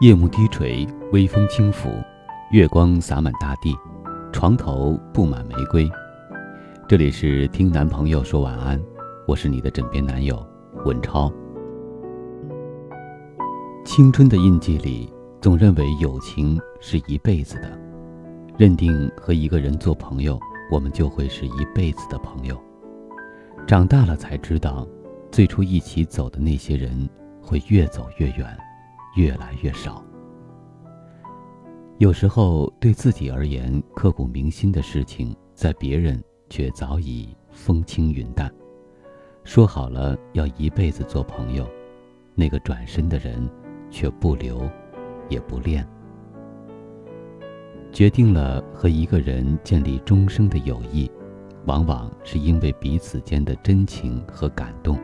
夜幕低垂，微风轻拂，月光洒满大地，床头布满玫瑰。这里是听男朋友说晚安，我是你的枕边男友文超。青春的印记里，总认为友情是一辈子的，认定和一个人做朋友，我们就会是一辈子的朋友。长大了才知道，最初一起走的那些人，会越走越远，越来越少。有时候对自己而言刻骨铭心的事情，在别人却早已风轻云淡。说好了要一辈子做朋友，那个转身的人，却不留，也不恋。决定了和一个人建立终生的友谊。往往是因为彼此间的真情和感动，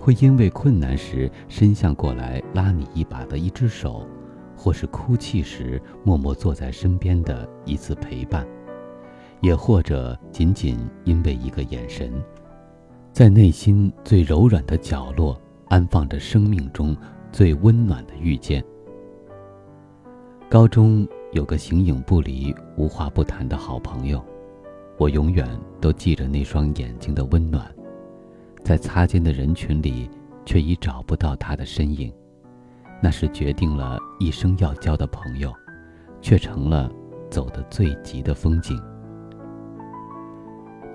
会因为困难时伸向过来拉你一把的一只手，或是哭泣时默默坐在身边的一次陪伴，也或者仅仅因为一个眼神，在内心最柔软的角落安放着生命中最温暖的遇见。高中有个形影不离、无话不谈的好朋友。我永远都记着那双眼睛的温暖，在擦肩的人群里，却已找不到他的身影。那是决定了一生要交的朋友，却成了走得最急的风景。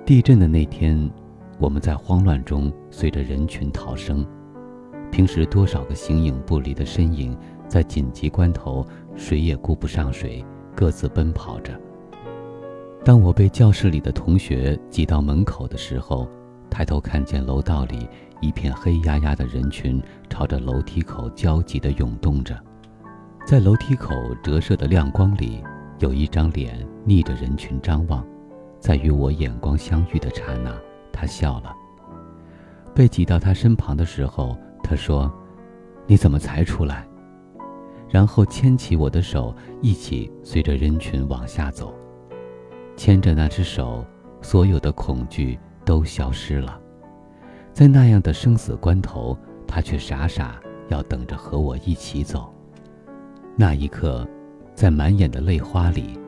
地震的那天，我们在慌乱中随着人群逃生。平时多少个形影不离的身影，在紧急关头，谁也顾不上谁，各自奔跑着。当我被教室里的同学挤到门口的时候，抬头看见楼道里一片黑压压的人群朝着楼梯口焦急地涌动着，在楼梯口折射的亮光里，有一张脸逆着人群张望，在与我眼光相遇的刹那，他笑了。被挤到他身旁的时候，他说：“你怎么才出来？”然后牵起我的手，一起随着人群往下走。牵着那只手，所有的恐惧都消失了。在那样的生死关头，他却傻傻要等着和我一起走。那一刻，在满眼的泪花里，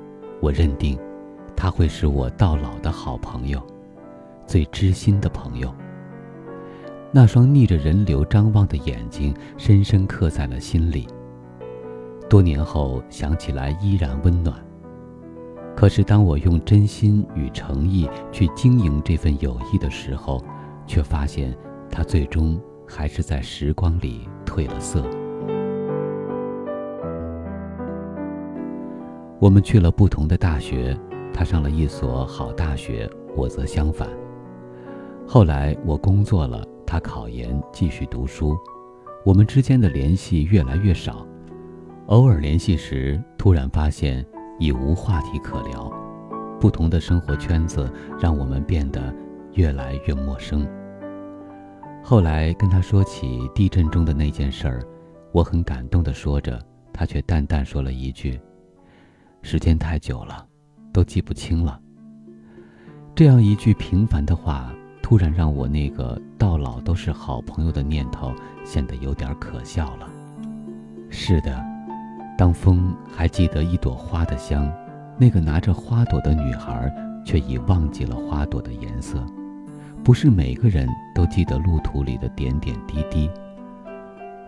我认定，他会是我到老的好朋友，最知心的朋友。那双逆着人流张望的眼睛，深深刻在了心里。多年后想起来，依然温暖。可是，当我用真心与诚意去经营这份友谊的时候，却发现，它最终还是在时光里褪了色。我们去了不同的大学，他上了一所好大学，我则相反。后来我工作了，他考研继续读书，我们之间的联系越来越少，偶尔联系时，突然发现。已无话题可聊，不同的生活圈子让我们变得越来越陌生。后来跟他说起地震中的那件事儿，我很感动的说着，他却淡淡说了一句：“时间太久了，都记不清了。”这样一句平凡的话，突然让我那个到老都是好朋友的念头显得有点可笑了。是的。当风还记得一朵花的香，那个拿着花朵的女孩却已忘记了花朵的颜色。不是每个人都记得路途里的点点滴滴。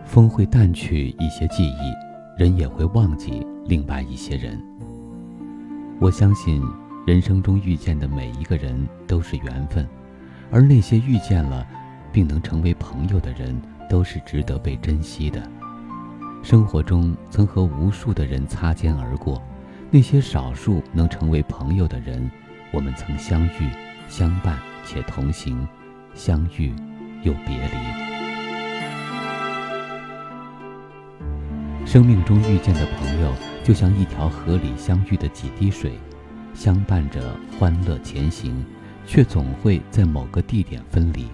风会淡去一些记忆，人也会忘记另外一些人。我相信，人生中遇见的每一个人都是缘分，而那些遇见了，并能成为朋友的人，都是值得被珍惜的。生活中曾和无数的人擦肩而过，那些少数能成为朋友的人，我们曾相遇、相伴且同行，相遇又别离。生命中遇见的朋友，就像一条河里相遇的几滴水，相伴着欢乐前行，却总会在某个地点分离。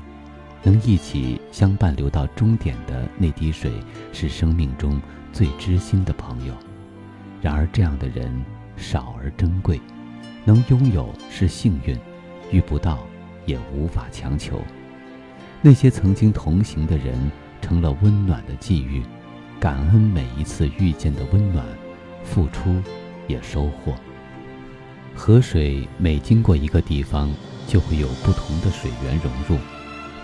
能一起相伴流到终点的那滴水，是生命中最知心的朋友。然而，这样的人少而珍贵，能拥有是幸运，遇不到也无法强求。那些曾经同行的人，成了温暖的际遇，感恩每一次遇见的温暖，付出也收获。河水每经过一个地方，就会有不同的水源融入，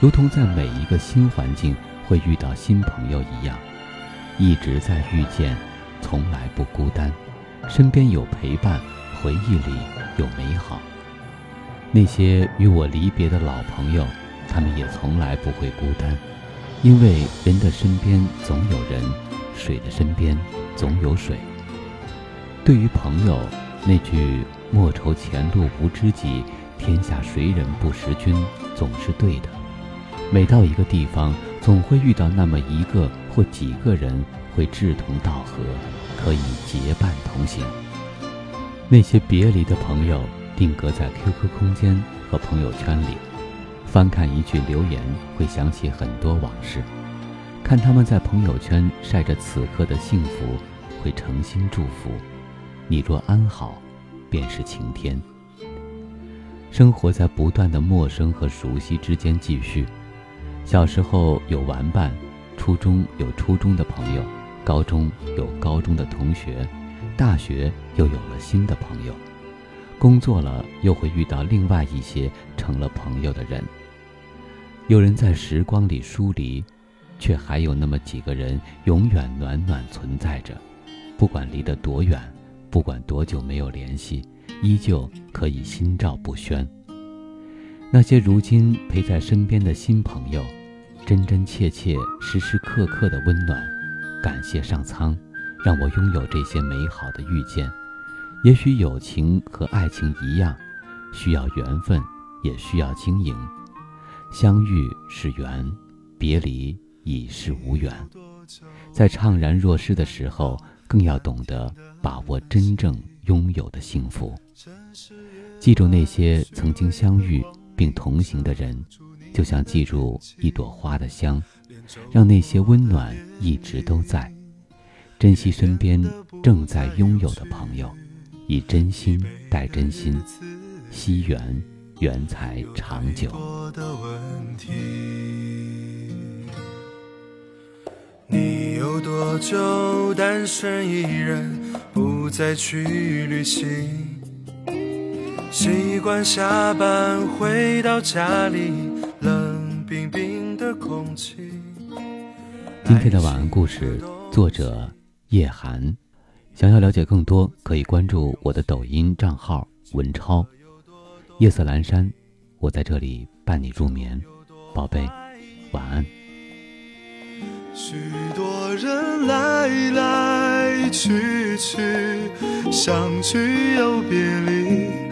如同在每一个新环境会遇到新朋友一样，一直在遇见，从来不孤单，身边有陪伴，回忆里有美好。那些与我离别的老朋友，他们也从来不会孤单，因为人的身边总有人，水的身边总有水。对于朋友，那句“莫愁前路无知己”。天下谁人不识君，总是对的。每到一个地方，总会遇到那么一个或几个人会志同道合，可以结伴同行。那些别离的朋友，定格在 QQ 空间和朋友圈里，翻看一句留言，会想起很多往事。看他们在朋友圈晒着此刻的幸福，会诚心祝福。你若安好，便是晴天。生活在不断的陌生和熟悉之间继续。小时候有玩伴，初中有初中的朋友，高中有高中的同学，大学又有了新的朋友，工作了又会遇到另外一些成了朋友的人。有人在时光里疏离，却还有那么几个人永远暖暖存在着，不管离得多远，不管多久没有联系。依旧可以心照不宣。那些如今陪在身边的新朋友，真真切切、时时刻刻的温暖，感谢上苍，让我拥有这些美好的遇见。也许友情和爱情一样，需要缘分，也需要经营。相遇是缘，别离已是无缘。在怅然若失的时候，更要懂得把握真正。拥有的幸福，记住那些曾经相遇并同行的人，就像记住一朵花的香，让那些温暖一直都在。珍惜身边正在拥有的朋友，以真心待真心，惜缘缘才长久。你有多久单身一人？不再去旅行，习惯下班回到家里，冷冰冰的空气。今天的晚安故事，作者叶寒。想要了解更多，可以关注我的抖音账号文超。夜色阑珊，我在这里伴你入眠，宝贝，晚安。许多人来来去去，相聚又别离，